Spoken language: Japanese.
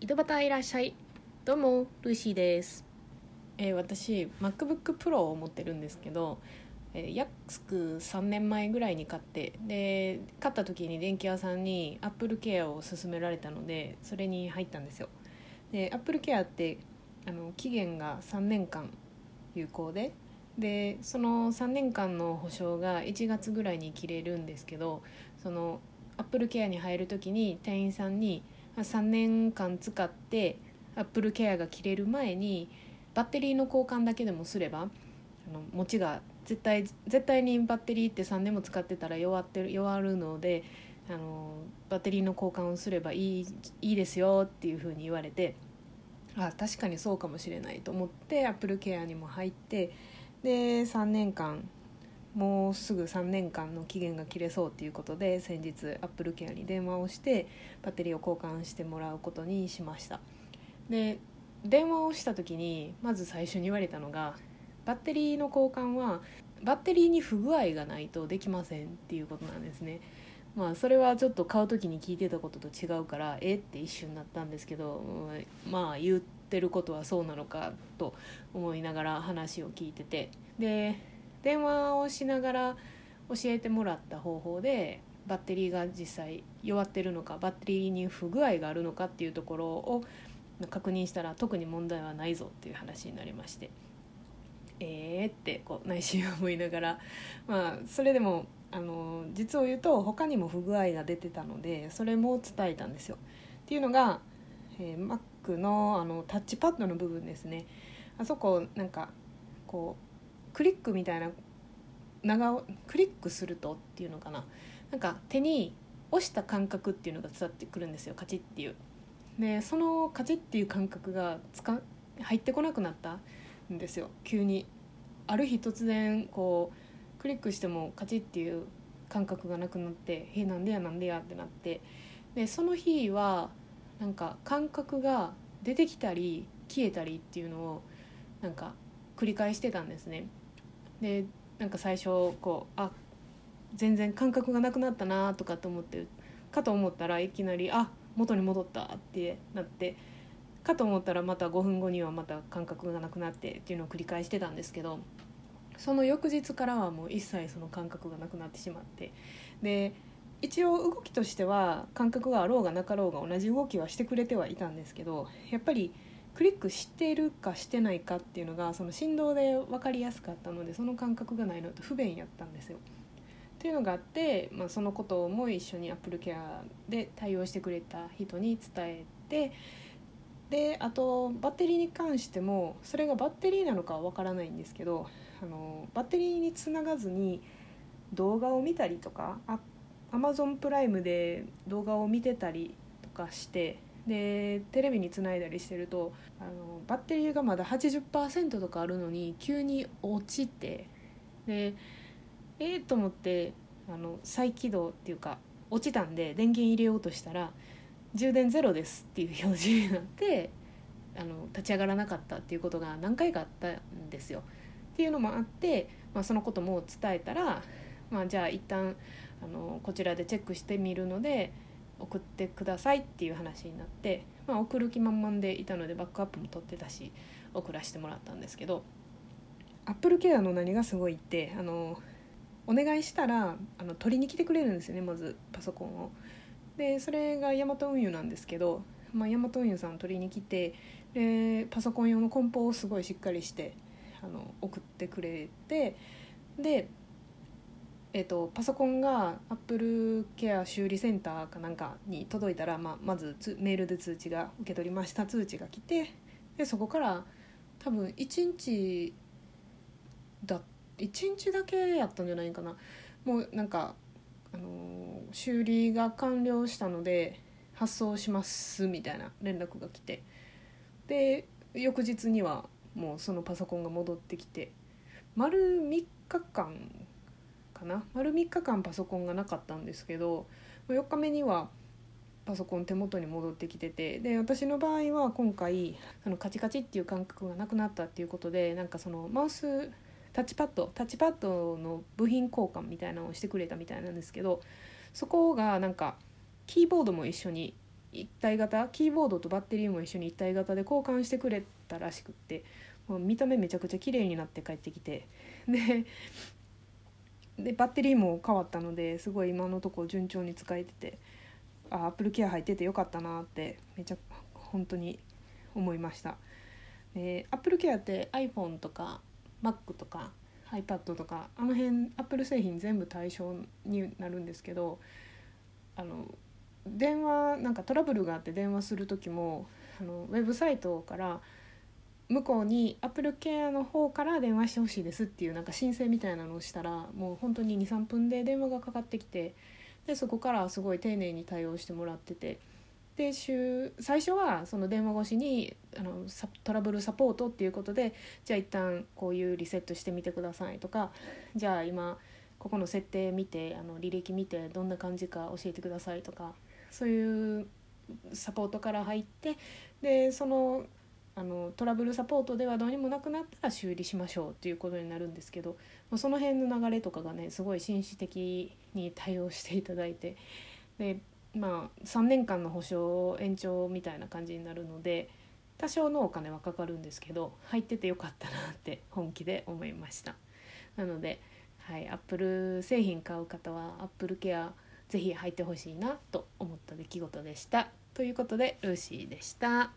井戸端いらっしゃい。どうもルーシーです、えー私 MacBook Pro を持ってるんですけど、えー約3年前ぐらいに買ってで買った時に電気屋さんに AppleCare を勧められたのでそれに入ったんですよ。で AppleCare ってあの期限が3年間有効ででその3年間の保証が1月ぐらいに切れるんですけどその AppleCare に入る時に店員さんにま3年間使ってアップルケアが切れる前にバッテリーの交換だけでもすればあの持ちが絶対絶対にバッテリーって3年も使ってたら弱ってる弱るのであのバッテリーの交換をすればいいいいですよっていうふうに言われてあ確かにそうかもしれないと思ってアップルケアにも入ってで3年間もうすぐ3年間の期限が切れそうっていうことで先日アップルケアに電話をしてバッテリーを交換してもらうことにしました。で電話をした時にまず最初に言われたのがバッテリーの交換はバッテリーに不具合がないとできませんっていうことなんですね。まあそれはちょっと買う時に聞いてたことと違うからえって一瞬なったんですけどまあ言ってることはそうなのかと思いながら話を聞いてて。で電話をしながら教えてもらった方法でバッテリーが実際弱ってるのかバッテリーに不具合があるのかっていうところを確認したら特に問題はないぞっていう話になりましてえーってこう内心思いながらまあそれでもあの実を言うと他にも不具合が出てたのでそれも伝えたんですよ。っていうのが、えー Mac のあのタッチパッドの部分ですねあそこなんかこうクリックみたいな長クリックするとっていうのかな。なんか手に押した感覚っていうのが伝わってくるんですよカチッっていう。でそのカチッっていう感覚がつか入ってこなくなったんですよ。急に。ある日突然こうクリックしてもカチッっていう感覚がなくなって「へえなんでやなんでや」ってなって。でその日はなんか感覚が出てきたり消えたりっていうのをなんか繰り返してたんですね。でなんか最初こうあ全然感覚がなくなったなとかと思ってかと思ったらいきなりあ元に戻ったってなってかと思ったらまた5分後にはまた感覚がなくなってっていうのを繰り返してたんですけどその翌日からはもう一切その感覚がなくなってしまってで一応動きとしては感覚があろうがなかろうが同じ動きはしてくれてはいたんですけどやっぱりクリックしてるかしてないかっていうのがその振動で分かりやすかったのでその感覚がないのと不便やったんですよ。っていうのがあって、まあ、そのことも一緒に AppleCare で対応してくれた人に伝えてであとバッテリーに関してもそれがバッテリーなのかは分からないんですけどあのバッテリーにつながずに動画を見たりとかあ Amazon プライムで動画を見てたりとかしてでテレビにつないだりしてるとあのバッテリーがまだ80%とかあるのに急に落ちてでえー、と思ってあの再起動っていうか落ちたんで電源入れようとしたら充電ゼロですっていう表示になってあの立ち上がらなかったっていうことが何回かあったんですよ。っていうのもあって、まあ、そのことも伝えたら、まあ、じゃあ一旦あのこちらでチェックしてみるので送ってくださいっていう話になって、まあ、送る気満々でいたのでバックアップも取ってたし送らせてもらったんですけどアップルケアの何がすごいってあのお願いしたらあの取りに来てくれるんですよねまずパソコンを。でそれがヤマト運輸なんですけど、まあ、ヤマト運輸さん取りに来てでパソコン用の梱包をすごいしっかりしてあの送ってくれてで、えー、とパソコンがアップルケア修理センターかなんかに届いたら、まあ、まずつメールで通知が受け取りました通知が来てでそこから多分1日だ1日だけやったんじゃないかな。もうなんか、あのー修理が完了したので発送しますみたいな連絡が来て。で翌日にはもうそのパソコンが戻ってきて。丸3日間かな。丸3日間パソコンがなかったんですけど4日目にはパソコン手元に戻ってきててで私の場合は今回そのカチカチっていう感覚がなくなったっていうことでなんかそのマウスタッチパッドタッチパッドの部品交換みたいなのをしてくれたみたいなんですけどそこがなんかキーボードも一緒に一体型キーボードとバッテリーも一緒に一体型で交換してくれたらしくってもう見た目めちゃくちゃ綺麗になって帰ってきて。ででバッテリーも変わったのですごい今のところ順調に使えててあアップルケア入っててよかったなってめちゃ本当に思いました。でアップルケアって iPhone とか Mac とか iPad とかあの辺アップル製品全部対象になるんですけどあの電話なんかトラブルがあって電話する時もあのウェブサイトから向こうにアップルケアの方から電話してほしいですっていうなんか申請みたいなのをしたらもう本当に23分で電話がかかってきてでそこからすごい丁寧に対応してもらっててで週最初はその電話越しにあのトラブルサポートっていうことでじゃあ一旦こういうリセットしてみてくださいとかじゃあ今ここの設定見てあの履歴見てどんな感じか教えてくださいとかそういうサポートから入ってでそのあのトラブルサポートではどうにもなくなったら修理しましょうっていうことになるんですけどその辺の流れとかがねすごい紳士的に対応していただいてでまあ3年間の保証延長みたいな感じになるので多少のお金はかかるんですけど入っててよかったなって本気で思いましたなのではいアップル製品買う方はアップルケアぜひ入ってほしいなと思った出来事でしたということでルーシーでした。